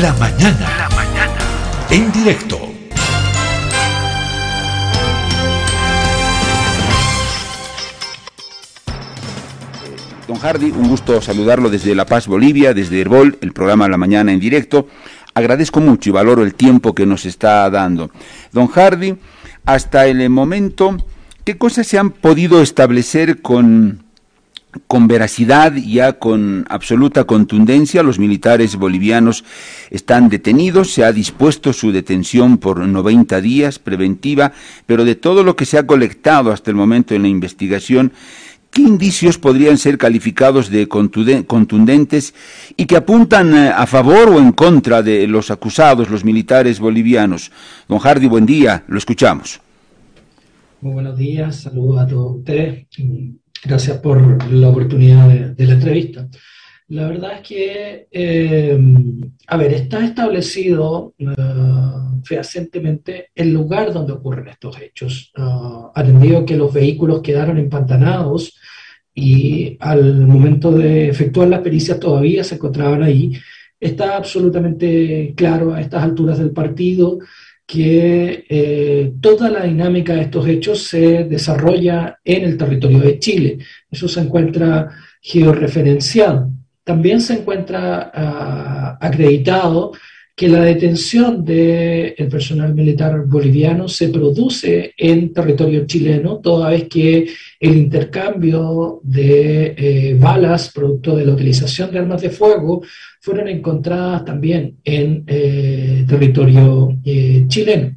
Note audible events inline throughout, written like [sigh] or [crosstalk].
La mañana. La mañana. En directo. Don Hardy, un gusto saludarlo desde La Paz, Bolivia, desde Herbol, el programa La Mañana en directo. Agradezco mucho y valoro el tiempo que nos está dando. Don Hardy, hasta el momento, ¿qué cosas se han podido establecer con, con veracidad, ya con absoluta contundencia? Los militares bolivianos están detenidos, se ha dispuesto su detención por 90 días preventiva, pero de todo lo que se ha colectado hasta el momento en la investigación, ¿Qué indicios podrían ser calificados de contundentes y que apuntan eh, a favor o en contra de los acusados, los militares bolivianos? Don Hardy, buen día, lo escuchamos. Muy buenos días, saludos a todos ustedes. Gracias por la oportunidad de, la entrevista. La verdad es que, eh, a ver, está establecido uh, fehacientemente el lugar donde ocurren estos hechos, atendido que los vehículos quedaron empantanados y al momento de efectuar las pericias todavía se encontraban ahí. Está absolutamente claro a estas alturas del partido que eh, toda la dinámica de estos hechos se desarrolla en el territorio de Chile. Eso se encuentra georreferenciado. También se encuentra uh, acreditado que la detención del personal militar boliviano se produce en territorio chileno, toda vez que el intercambio de eh, balas producto de la utilización de armas de fuego fueron encontradas también en eh, territorio eh, chileno.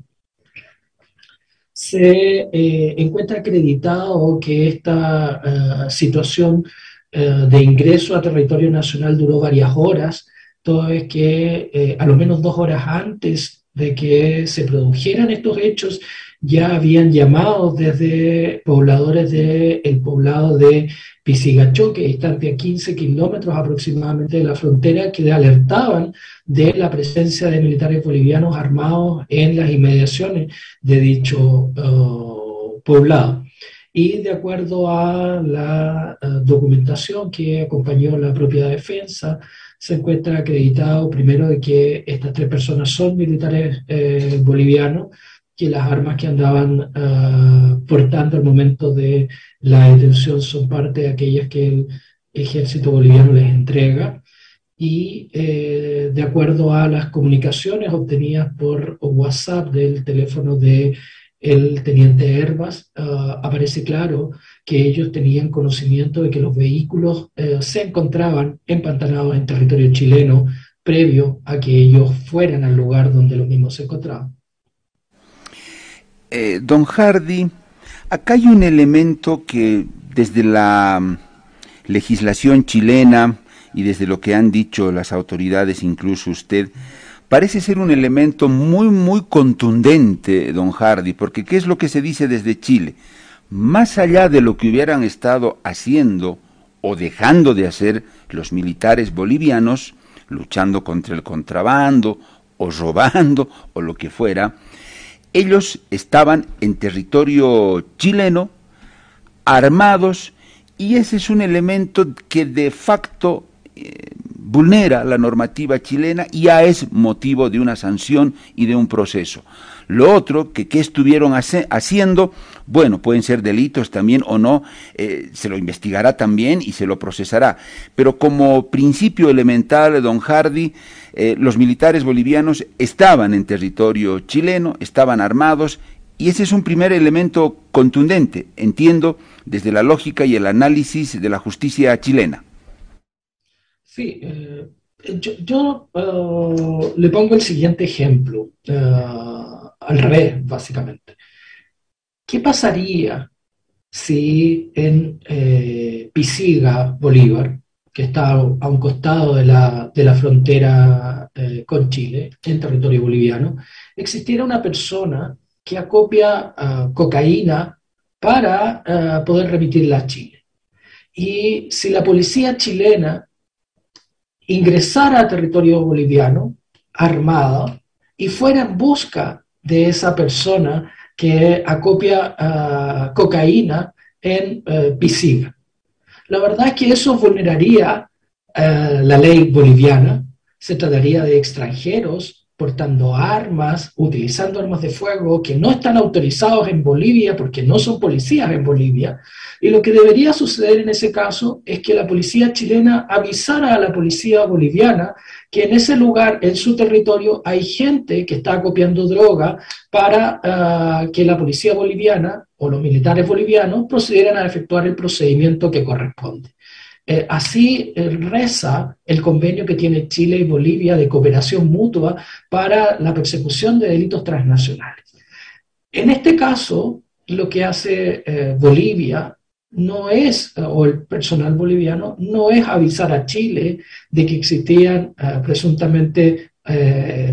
Se encuentra acreditado que esta situación de ingreso a territorio nacional duró varias horas, todo es que eh, a lo menos dos horas antes de que se produjeran estos hechos, ya habían llamado desde pobladores del poblado de Pisigachó, que está a 15 kilómetros aproximadamente de la frontera, que alertaban de la presencia de militares bolivianos armados en las inmediaciones de dicho uh, poblado. Y de acuerdo a la uh, documentación que acompañó la propia defensa, se encuentra acreditado primero de que estas tres personas son militares eh, bolivianos, que las armas que andaban ah, portando al momento de la detención son parte de aquellas que el ejército boliviano les entrega y eh, de acuerdo a las comunicaciones obtenidas por WhatsApp del teléfono de el teniente Herbas, ah, aparece claro que ellos tenían conocimiento de que los vehículos eh, se encontraban empantanados en territorio chileno previo a que ellos fueran al lugar donde los mismos se encontraban. Eh, don Hardy, acá hay un elemento que desde la mm, legislación chilena y desde lo que han dicho las autoridades, incluso usted, parece ser un elemento muy, muy contundente, don Hardy, porque ¿qué es lo que se dice desde Chile? Más allá de lo que hubieran estado haciendo o dejando de hacer los militares bolivianos, luchando contra el contrabando o robando o lo que fuera, ellos estaban en territorio chileno, armados, y ese es un elemento que de facto eh, vulnera la normativa chilena y ya es motivo de una sanción y de un proceso. Lo otro, que qué estuvieron haciendo, bueno, pueden ser delitos también o no, eh, se lo investigará también y se lo procesará. Pero como principio elemental, don Hardy, eh, los militares bolivianos estaban en territorio chileno, estaban armados, y ese es un primer elemento contundente, entiendo, desde la lógica y el análisis de la justicia chilena. Sí, eh, yo, eh, le pongo el siguiente ejemplo, eh, al revés, básicamente. ¿Qué pasaría si en Pisiga, Bolívar, que está a un costado de la, de la frontera con Chile, en territorio boliviano, existiera una persona que acopia cocaína para poder remitirla a Chile? Y si la policía chilena ingresara a territorio boliviano armada y fuera en busca de esa persona que acopia ah, cocaína en uh, Pisiga. La verdad es que eso vulneraría eh, la ley boliviana, se trataría de extranjeros portando armas, utilizando armas de fuego que no están autorizados en Bolivia porque no son policías en Bolivia. Y lo que debería suceder en ese caso es que la policía chilena avisara a la policía boliviana que en ese lugar, en su territorio, hay gente que está copiando droga para ah, que la policía boliviana o los militares bolivianos procedieran a efectuar el procedimiento que corresponde. Eh, así eh, reza el convenio que tiene Chile y Bolivia de cooperación mutua para la persecución de delitos transnacionales. En este caso, lo que hace eh, Bolivia no es, o el personal boliviano, no es avisar a Chile de que existían presuntamente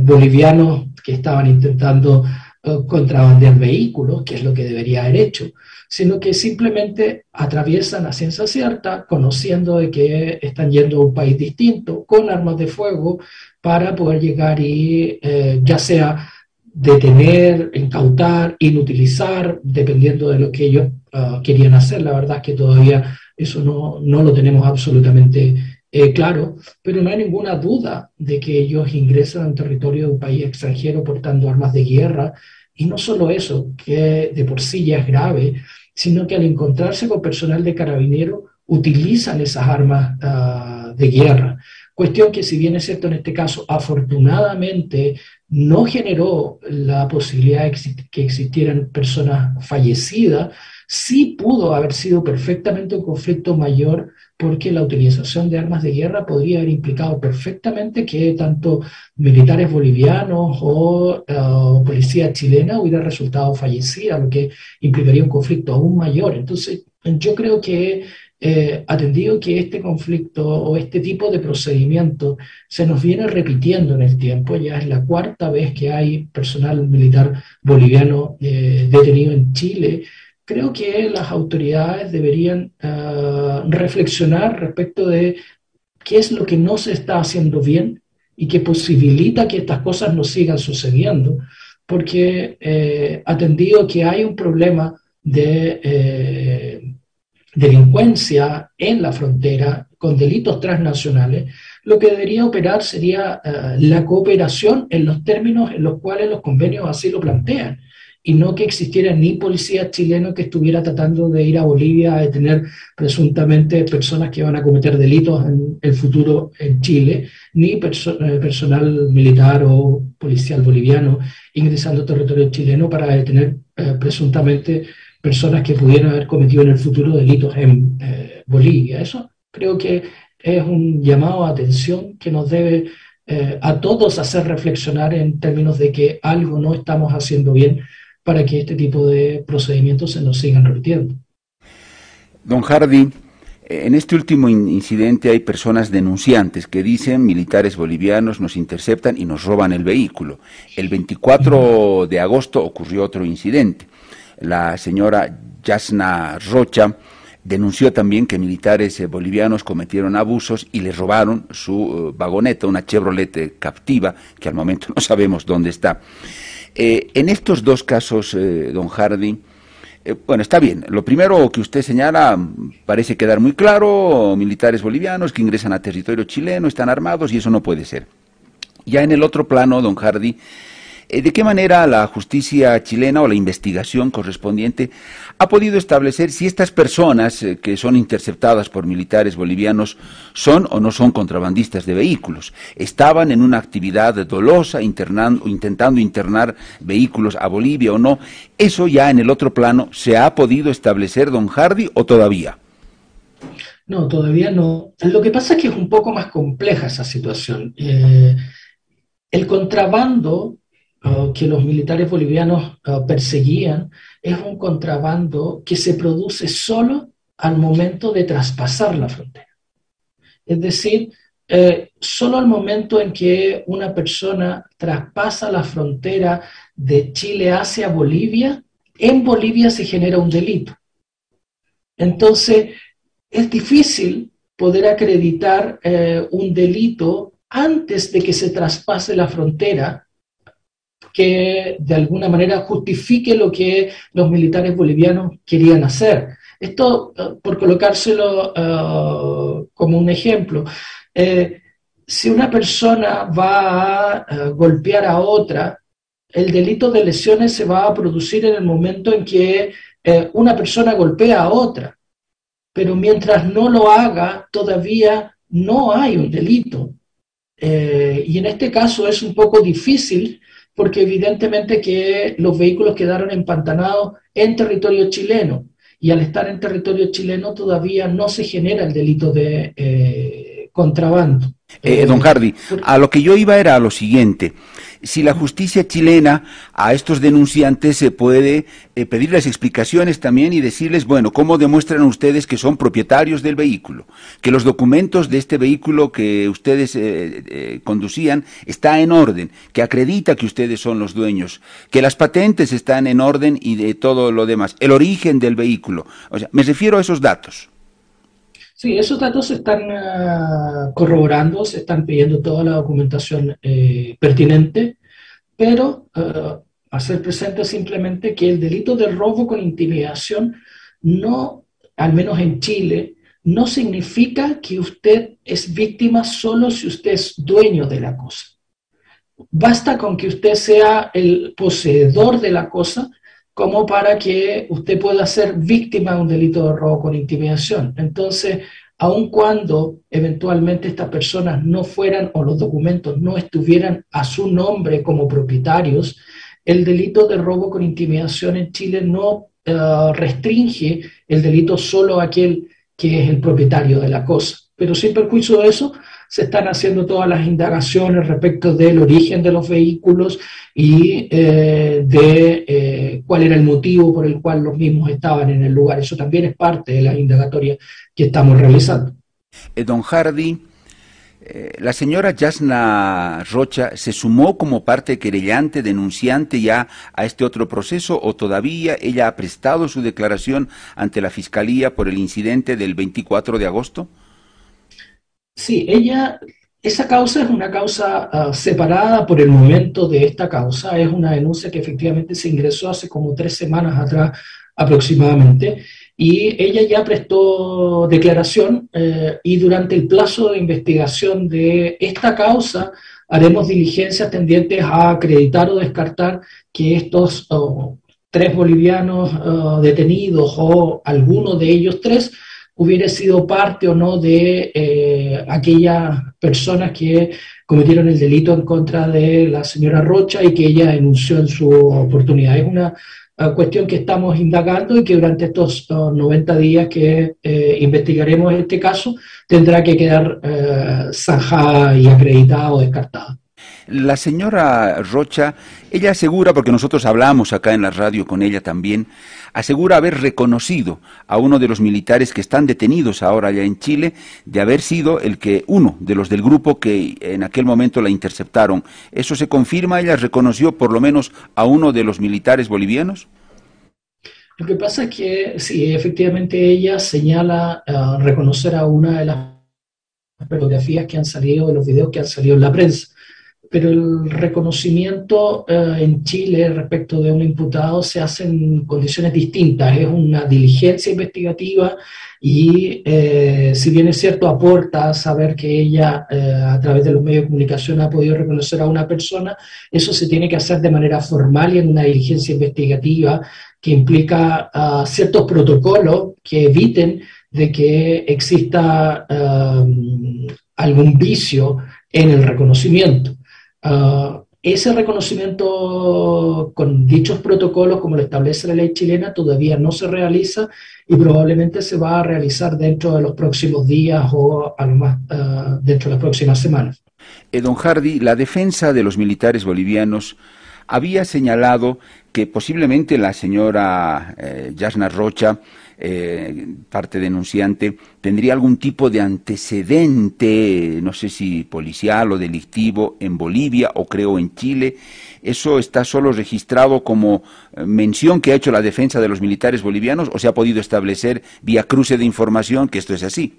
bolivianos que estaban intentando contrabandear vehículos, que es lo que debería haber hecho, sino que simplemente atraviesan a ciencia cierta, conociendo de que están yendo a un país distinto, con armas de fuego, para poder llegar y eh, ya sea detener, incautar, inutilizar, dependiendo de lo que ellos ah, querían hacer. La verdad es que todavía eso no, no lo tenemos absolutamente eh, claro, pero no hay ninguna duda de que ellos ingresan al territorio de un país extranjero portando armas de guerra. Y no solo eso, que de por sí ya es grave, sino que al encontrarse con personal de carabinero utilizan esas armas ah, de guerra. Cuestión que si bien es cierto en este caso, afortunadamente no generó la posibilidad de que existieran personas fallecidas, sí pudo haber sido perfectamente un conflicto mayor porque la utilización de armas de guerra podría haber implicado perfectamente que tanto militares bolivianos o uh, policía chilena hubiera resultado fallecida, lo que implicaría un conflicto aún mayor. Entonces, yo creo que eh, atendido que este conflicto o este tipo de procedimiento se nos viene repitiendo en el tiempo, ya es la cuarta vez que hay personal militar boliviano eh, detenido en Chile, creo que las autoridades deberían ah, reflexionar respecto de qué es lo que no se está haciendo bien y que posibilita que estas cosas no sigan sucediendo, porque eh, atendido que hay un problema de eh, delincuencia en la frontera con delitos transnacionales, lo que debería operar sería ah, la cooperación en los términos en los cuales los convenios así lo plantean y no que existiera ni policía chileno que estuviera tratando de ir a Bolivia a detener presuntamente personas que van a cometer delitos en el futuro en Chile, ni eh, personal militar o policial boliviano ingresando al territorio chileno para detener eh, presuntamente personas que pudieran haber cometido en el futuro delitos en eh, Bolivia. Eso creo que es un llamado a atención que nos debe a todos hacer reflexionar en términos de que algo no estamos haciendo bien para que este tipo de procedimientos se nos sigan repitiendo. Don Hardy, en este último incidente hay personas denunciantes que dicen militares bolivianos nos interceptan y nos roban el vehículo. El 24 de agosto ocurrió otro incidente. La señora Yasna Rocha denunció también que militares eh, bolivianos cometieron abusos y le robaron su eh, vagoneta, una Chevrolet captiva, que al momento [laughs] no sabemos dónde está. Eh, en estos dos casos, eh, don Hardy, eh, bueno, está bien. Lo primero que usted señala parece quedar muy claro, militares bolivianos que ingresan a territorio chileno, están armados y eso no puede ser. Ya en el otro plano, don Hardy, eh, ¿De qué manera la justicia chilena o la investigación correspondiente ha podido establecer si estas personas eh, que son interceptadas por militares bolivianos son o no son contrabandistas de vehículos? ¿Estaban en una actividad dolosa intentando internar vehículos a Bolivia o no? ¿Eso ya en el otro plano se ha podido establecer, don Hardy, o todavía? No, todavía no. Lo que pasa es que es un poco más compleja esa situación. Eh, el contrabando que los militares bolivianos perseguían es un contrabando que se produce solo al momento de traspasar la frontera. Es decir, eh, solo al momento en que una persona traspasa la frontera de Chile hacia Bolivia, en Bolivia se genera un delito. Entonces, es difícil poder acreditar eh, un delito antes de que se traspase la frontera que de alguna manera justifique lo que los militares bolivianos querían hacer. Esto, eh, por colocárselo eh, como un ejemplo, eh, si una persona va a golpear a otra, el delito de lesiones se va a producir en el momento en que una persona golpea a otra. Pero mientras no lo haga, todavía no hay un delito. Y en este caso es un poco difícil porque evidentemente que los vehículos quedaron empantanados en territorio chileno y al estar en territorio chileno todavía no se genera el delito de eh, contrabando. Eh, don Hardy, a lo que yo iba era a lo siguiente. Si la justicia chilena a estos denunciantes se puede eh, pedirles explicaciones también y decirles, bueno, ¿cómo demuestran ustedes que son propietarios del vehículo? Que los documentos de este vehículo que ustedes eh, conducían está en orden, que acredita que ustedes son los dueños, que las patentes están en orden y de todo lo demás, el origen del vehículo. O sea, me refiero a esos datos. Sí, esos datos se están ah, corroborando, se están pidiendo toda la documentación eh, pertinente, pero uh, hacer presente simplemente que el delito de robo con intimidación no, al menos en Chile, no significa que usted es víctima solo si usted es dueño de la cosa. Basta con que usted sea el poseedor de la cosa como para que usted pueda ser víctima de un delito de robo con intimidación. Entonces, aun cuando eventualmente estas personas no fueran o los documentos no estuvieran a su nombre como propietarios, el delito de robo con intimidación en Chile no eh, restringe el delito solo a aquel que es el propietario de la cosa. Pero sin perjuicio de eso, se están haciendo todas las indagaciones respecto del origen de los vehículos y eh, de eh, cuál era el motivo por el cual los mismos estaban en el lugar. Eso también es parte de la indagatoria que estamos realizando. Eh, don Hardy, la señora Yasna Rocha se sumó como parte querellante, denunciante ya a este otro proceso o todavía ella ha prestado su declaración ante la Fiscalía por el incidente del 24 de agosto? Sí, ella, esa causa es una causa ah, separada por el momento de esta causa. Es una denuncia que efectivamente se ingresó hace como tres semanas atrás aproximadamente. Y ella ya prestó declaración eh, y durante el plazo de investigación de esta causa haremos diligencias tendientes a acreditar o descartar que estos oh, tres bolivianos oh, detenidos o alguno de ellos tres hubiera sido parte o no de eh, aquellas personas que cometieron el delito en contra de la señora Rocha y que ella denunció en su oportunidad. Es una uh, cuestión que estamos indagando y que durante estos 90 uh, días que eh, investigaremos este caso tendrá que quedar uh, zanjada y acreditada o descartada. La señora Rocha, ella asegura, porque nosotros hablamos acá en la radio con ella también, asegura haber reconocido a uno de los militares que están detenidos ahora ya en Chile, de haber sido el que, uno de los del grupo que en aquel momento la interceptaron. ¿Eso se confirma? ¿Ella reconoció por lo menos a uno de los militares bolivianos? Lo que pasa es que sí, efectivamente ella señala uh, reconocer a una de las fotografías que han salido, de los videos que han salido en la prensa pero el reconocimiento eh, en Chile respecto de un imputado se hace en condiciones distintas. Es una diligencia investigativa y, eh, si bien es cierto, aporta saber que ella, eh, a través de los medios de comunicación, ha podido reconocer a una persona, eso se tiene que hacer de manera formal y en una diligencia investigativa que implica ah, ciertos protocolos que eviten de que exista algún vicio en el reconocimiento. Ah, ese reconocimiento con dichos protocolos, como lo establece la ley chilena, todavía no se realiza y probablemente se va a realizar dentro de los próximos días o más, uh, dentro de las próximas semanas. Eh, don Hardy, la defensa de los militares bolivianos había señalado que posiblemente la señora eh, Yasna Rocha eh, parte denunciante, tendría algún tipo de antecedente, no sé si policial o delictivo, en Bolivia o creo en Chile. ¿Eso está solo registrado como eh, mención que ha hecho la defensa de los militares bolivianos o se ha podido establecer vía cruce de información que esto es así?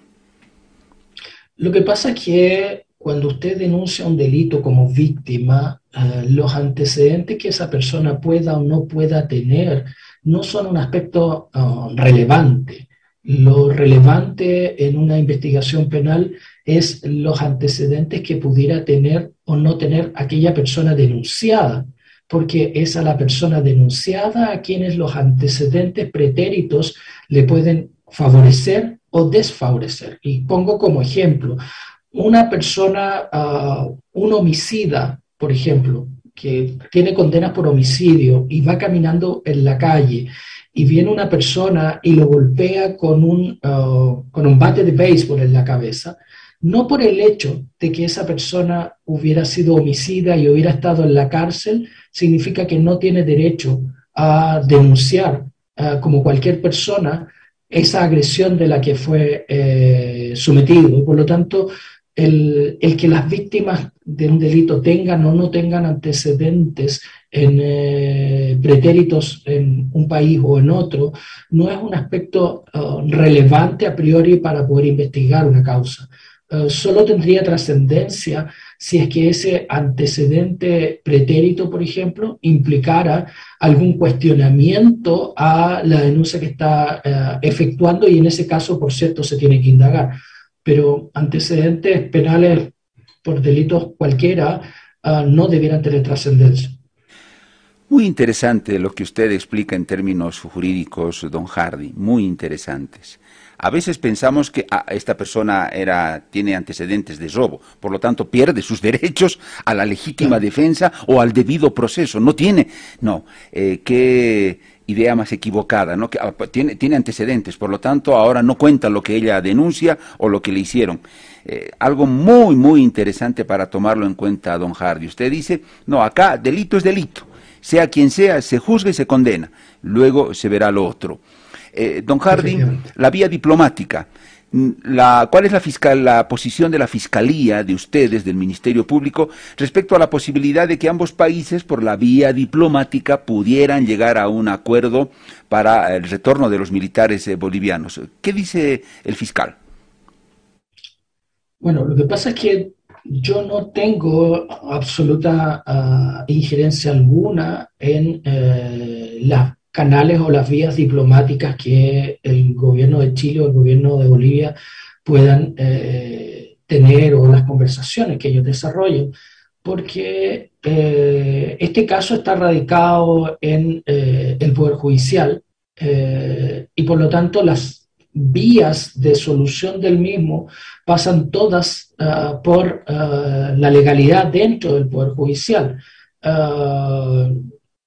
Lo que pasa es que cuando usted denuncia un delito como víctima, eh, los antecedentes que esa persona pueda o no pueda tener no son un aspecto uh, relevante. Lo relevante en una investigación penal es los antecedentes que pudiera tener o no tener aquella persona denunciada, porque es a la persona denunciada a quienes los antecedentes pretéritos le pueden favorecer o desfavorecer. Y pongo como ejemplo, una persona, ah, un homicida, por ejemplo, que tiene condenas por homicidio y va caminando en la calle y viene una persona y lo golpea con un, uh, con un bate de béisbol en la cabeza, no por el hecho de que esa persona hubiera sido homicida y hubiera estado en la cárcel, significa que no tiene derecho a denunciar uh, como cualquier persona esa agresión de la que fue eh, sometido. por lo tanto, el, que las víctimas de un delito tengan o no tengan antecedentes en eh, pretéritos en un país o en otro, no es un aspecto uh, relevante a priori para poder investigar una causa. Uh, solo tendría trascendencia si es que ese antecedente pretérito, por ejemplo, implicara algún cuestionamiento a la denuncia que está uh, efectuando y en ese caso, por cierto, se tiene que indagar pero antecedentes penales por delitos cualquiera uh, no debieran tener trascendencia. Muy interesante lo que usted explica en términos jurídicos, don Hardy, muy interesantes. A veces pensamos que ah, esta persona era, tiene antecedentes de robo, por lo tanto pierde sus [laughs] derechos a la legítima defensa o al debido proceso. No tiene, no. Eh, que idea más equivocada, ¿no? que ah, tiene, tiene antecedentes, por lo tanto ahora no cuenta lo que ella denuncia o lo que le hicieron. Eh, algo muy, muy interesante para tomarlo en cuenta, don Hardy. Usted dice, no, acá delito es delito, sea quien sea, se juzga y se condena, luego se verá lo otro. Eh, don Hardy, la vía diplomática. La, ¿Cuál es la, fiscal, la posición de la Fiscalía, de ustedes, del Ministerio Público, respecto a la posibilidad de que ambos países, por la vía diplomática, pudieran llegar a un acuerdo para el retorno de los militares eh, bolivianos? ¿Qué dice el fiscal? Bueno, lo que pasa es que yo no tengo absoluta uh, injerencia alguna en eh, la canales o las vías diplomáticas que el gobierno de Chile o el gobierno de Bolivia puedan eh, tener o las conversaciones que ellos desarrollen, porque eh, este caso está radicado en eh, el Poder Judicial y por lo tanto las vías de solución del mismo pasan todas ah, por ah, la legalidad dentro del Poder Judicial.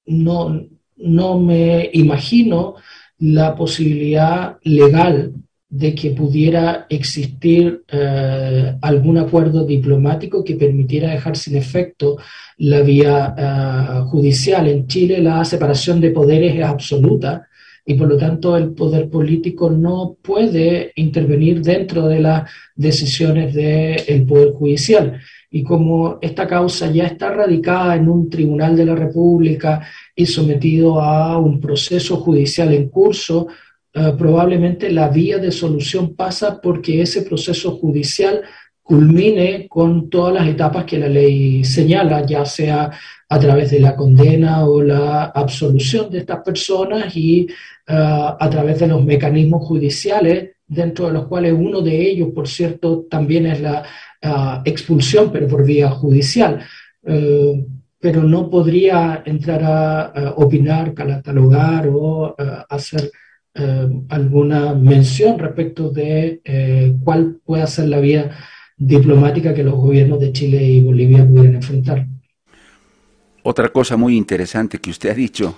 No, no me imagino la posibilidad legal de que pudiera existir eh, algún acuerdo diplomático que permitiera dejar sin efecto la vía eh, judicial. En Chile la separación de poderes es absoluta y por lo tanto el poder político no puede intervenir dentro de las decisiones del poder judicial y como esta causa ya está radicada en un tribunal de la República y sometido a un proceso judicial en curso, eh, probablemente la vía de solución pasa porque ese proceso judicial culmine con todas las etapas que la ley señala, ya sea a través de la condena o la absolución de estas personas y eh, a través de los mecanismos judiciales, dentro de los cuales uno de ellos, por cierto, también es la expulsión, pero por vía judicial. Eh, pero no podría entrar a, opinar, catalogar o eh, hacer eh, alguna mención respecto de cuál puede ser la vía diplomática que los gobiernos de Chile y Bolivia pudieran enfrentar. Otra cosa muy interesante que usted ha dicho,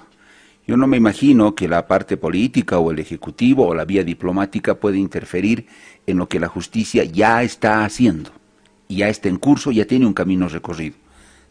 yo no me imagino que la parte política o el ejecutivo o la vía diplomática puede interferir en lo que la justicia ya está haciendo ya está en curso, ya tiene un camino recorrido.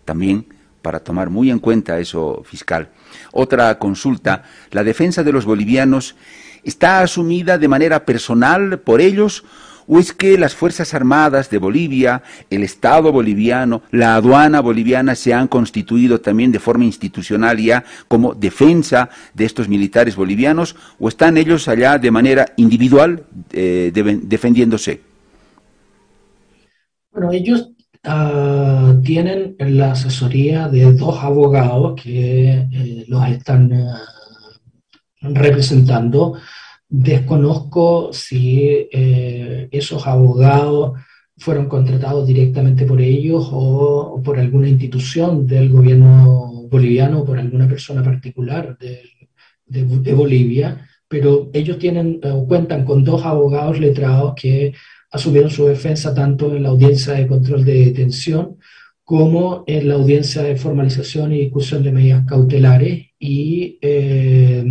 También para tomar muy en cuenta eso fiscal. Otra consulta, la defensa de los bolivianos está asumida de manera personal por ellos o es que las Fuerzas Armadas de Bolivia, el Estado boliviano, la aduana boliviana se han constituido también de forma institucional ya como defensa de estos militares bolivianos o están ellos allá de manera individual eh, defendiéndose? Bueno, ellos ah, tienen la asesoría de dos abogados que eh, los están ah, representando. Desconozco si esos abogados fueron contratados directamente por ellos o, por alguna institución del gobierno boliviano o por alguna persona particular de, Bolivia, pero ellos tienen cuentan con dos abogados letrados que asumieron su defensa tanto en la audiencia de control de detención como en la audiencia de formalización y discusión de medidas cautelares y eh,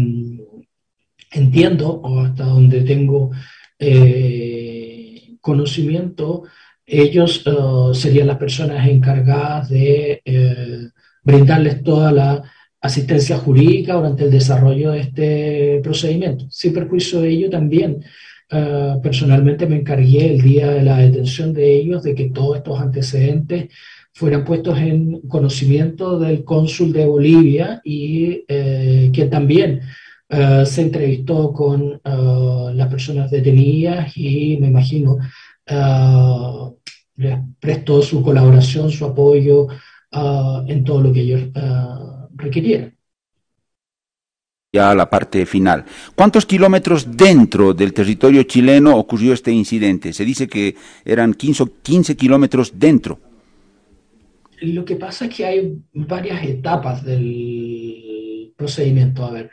entiendo, o hasta donde tengo eh, conocimiento, ellos eh, serían las personas encargadas de brindarles toda la asistencia jurídica durante el desarrollo de este procedimiento. Sin perjuicio de ello, también personalmente me encargué el día de la detención de ellos de que todos estos antecedentes fueran puestos en conocimiento del cónsul de Bolivia y eh, que también eh, se entrevistó con eh, las personas detenidas y me imagino les prestó su colaboración, su apoyo en todo lo que ellos requirieran ya la parte final. ¿Cuántos kilómetros dentro del territorio chileno ocurrió este incidente? Se dice que eran 15, 15 kilómetros dentro. Lo que pasa es que hay varias etapas del procedimiento. A ver,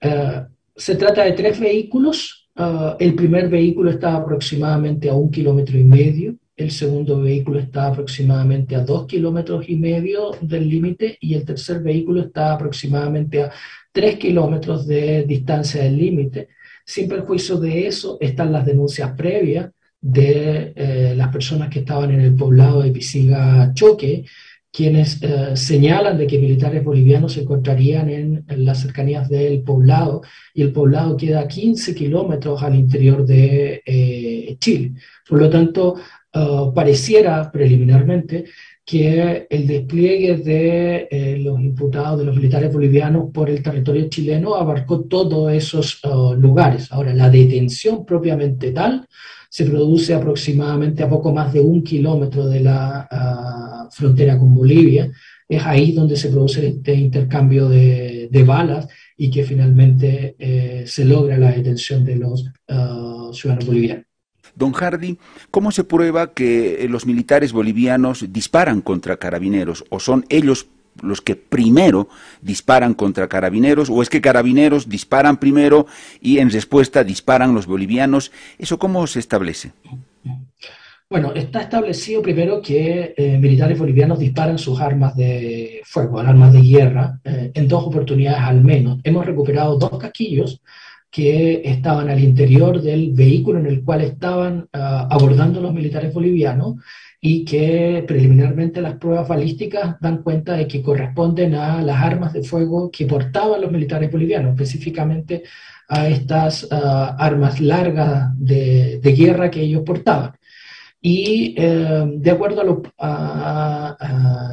eh, se trata de tres vehículos. Eh, el primer vehículo está aproximadamente a un kilómetro y medio. El segundo vehículo está aproximadamente a dos kilómetros y medio del límite y el tercer vehículo está aproximadamente a tres kilómetros de distancia del límite. Sin perjuicio de eso están las denuncias previas de eh, las personas que estaban en el poblado de Pisiga Choque, quienes eh, señalan de que militares bolivianos se encontrarían en, las cercanías del poblado y el poblado queda a 15 kilómetros al interior de eh, Chile. Por lo tanto, pareciera preliminarmente que el despliegue de los imputados, de los militares bolivianos por el territorio chileno abarcó todos esos lugares. Ahora, la detención propiamente tal se produce aproximadamente a poco más de un kilómetro de la ah, frontera con Bolivia. Es ahí donde se produce este intercambio de, balas y que finalmente eh, se logra la detención de los ah, ciudadanos bolivianos. Don Hardy, ¿cómo se prueba que los militares bolivianos disparan contra carabineros o son ellos los que primero disparan contra carabineros o es que carabineros disparan primero y en respuesta disparan los bolivianos? ¿Eso cómo se establece? Bueno, está establecido primero que eh, militares bolivianos disparan sus armas de fuego, armas de guerra, eh, en dos oportunidades al menos. Hemos recuperado dos casquillos que estaban al interior del vehículo en el cual estaban ah, abordando los militares bolivianos y que preliminarmente las pruebas balísticas dan cuenta de que corresponden a las armas de fuego que portaban los militares bolivianos, específicamente a estas ah, armas largas de, guerra que ellos portaban. Y eh, de acuerdo a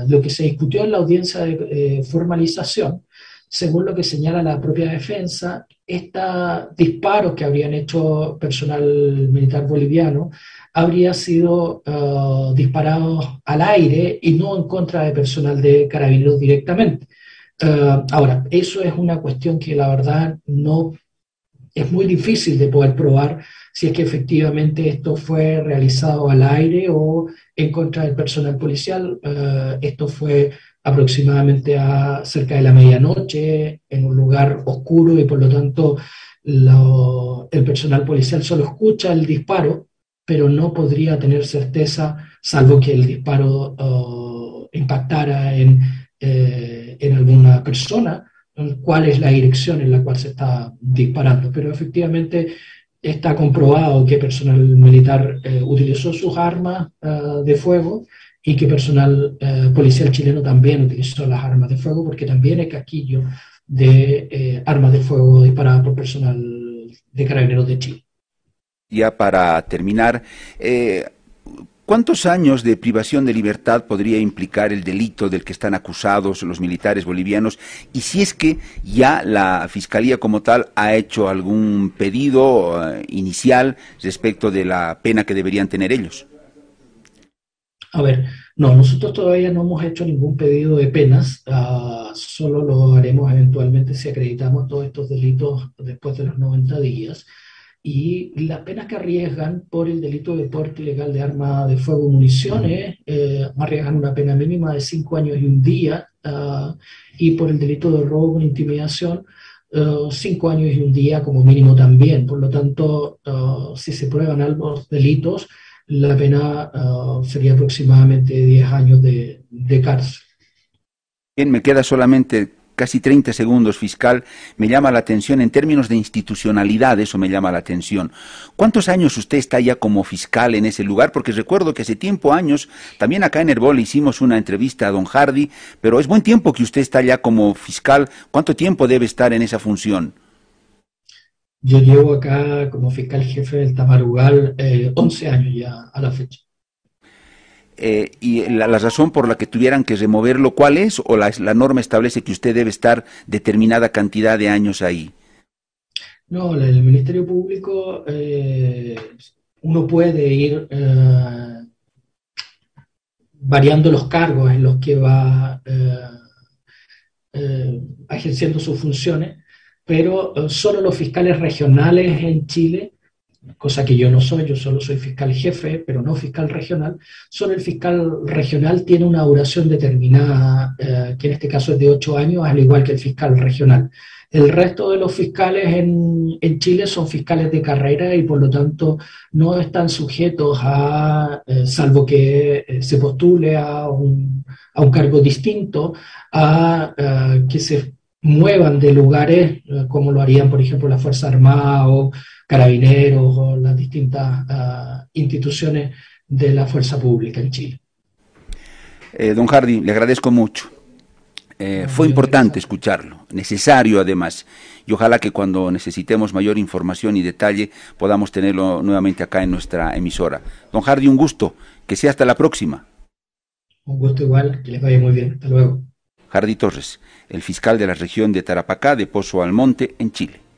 lo, que se discutió en la audiencia de eh, formalización, según lo que señala la propia defensa, estos disparos que habrían hecho personal militar boliviano habría sido uh, disparado al aire y no en contra de personal de carabineros directamente. Uh, ahora, eso es una cuestión que la verdad no es muy difícil de poder probar si es que efectivamente esto fue realizado al aire o en contra del personal policial. Uh, esto fue aproximadamente a cerca de la medianoche, en un lugar oscuro y por lo tanto el personal policial solo escucha el disparo pero no podría tener certeza, salvo que el disparo impactara en, eh, en alguna persona, cuál es la dirección en la cual se está disparando. Pero efectivamente está comprobado que personal militar eh, utilizó sus armas uh, de fuego y que personal uh, policial chileno también utilizó las armas de fuego, porque también hay casquillo de eh, armas de fuego disparadas por personal de carabineros de Chile ya para terminar, eh, ¿cuántos años de privación de libertad podría implicar el delito del que están acusados los militares bolivianos? Y si es que ya la Fiscalía como tal ha hecho algún pedido eh, inicial respecto de la pena que deberían tener ellos. A ver, No, nosotros todavía no hemos hecho ningún pedido de penas, uh, solo lo haremos eventualmente si acreditamos todos estos delitos después de los 90 días. Y las penas que arriesgan por el delito de porte ilegal de arma de fuego y municiones eh, arriesgan una pena mínima de cinco años y un día, uh, y por el delito de robo con intimidación, uh, cinco años y un día como mínimo también. Por lo tanto, si se prueban ambos delitos, la pena uh, sería aproximadamente 10 años de, de, cárcel. Bien, me queda solamente casi 30 segundos, fiscal. Me llama la atención en términos de institucionalidad, eso me llama la atención. ¿Cuántos años usted está ya como fiscal en ese lugar? Porque recuerdo que hace tiempo, años, también acá en Herbol hicimos una entrevista a don Hardy, pero es buen tiempo que usted está ya como fiscal. ¿Cuánto tiempo debe estar en esa función? Yo llevo acá como fiscal jefe del Tamarugal eh, 11 años ya a la fecha. Eh, ¿Y la, la, razón por la que tuvieran que removerlo, cuál es? ¿O la, la, norma establece que usted debe estar determinada cantidad de años ahí? No, el Ministerio Público, eh, uno puede ir eh, variando los cargos en los que va eh, ejerciendo sus funciones pero eh, solo los fiscales regionales en Chile, cosa que yo no soy, yo solo soy fiscal jefe, pero no fiscal regional, solo el fiscal regional tiene una duración determinada, eh, que en este caso es de ocho años, al igual que el fiscal regional. El resto de los fiscales en, en, Chile son fiscales de carrera y por lo tanto no están sujetos a, eh, salvo que eh, se postule a un, a un, cargo distinto, a que se muevan de lugares eh, como lo harían, por ejemplo, la Fuerza Armada o Carabineros o las distintas uh, instituciones de la fuerza pública en Chile. Eh, don Hardy, le agradezco mucho. Eh, fue importante escucharlo, necesario además, y ojalá que cuando necesitemos mayor información y detalle podamos tenerlo nuevamente acá en nuestra emisora. Don Hardy, un gusto, que sea hasta la próxima. Un gusto igual, que les vaya muy bien, hasta luego. Hardy Torres, el fiscal de la región de Tarapacá de Pozo Almonte, en Chile.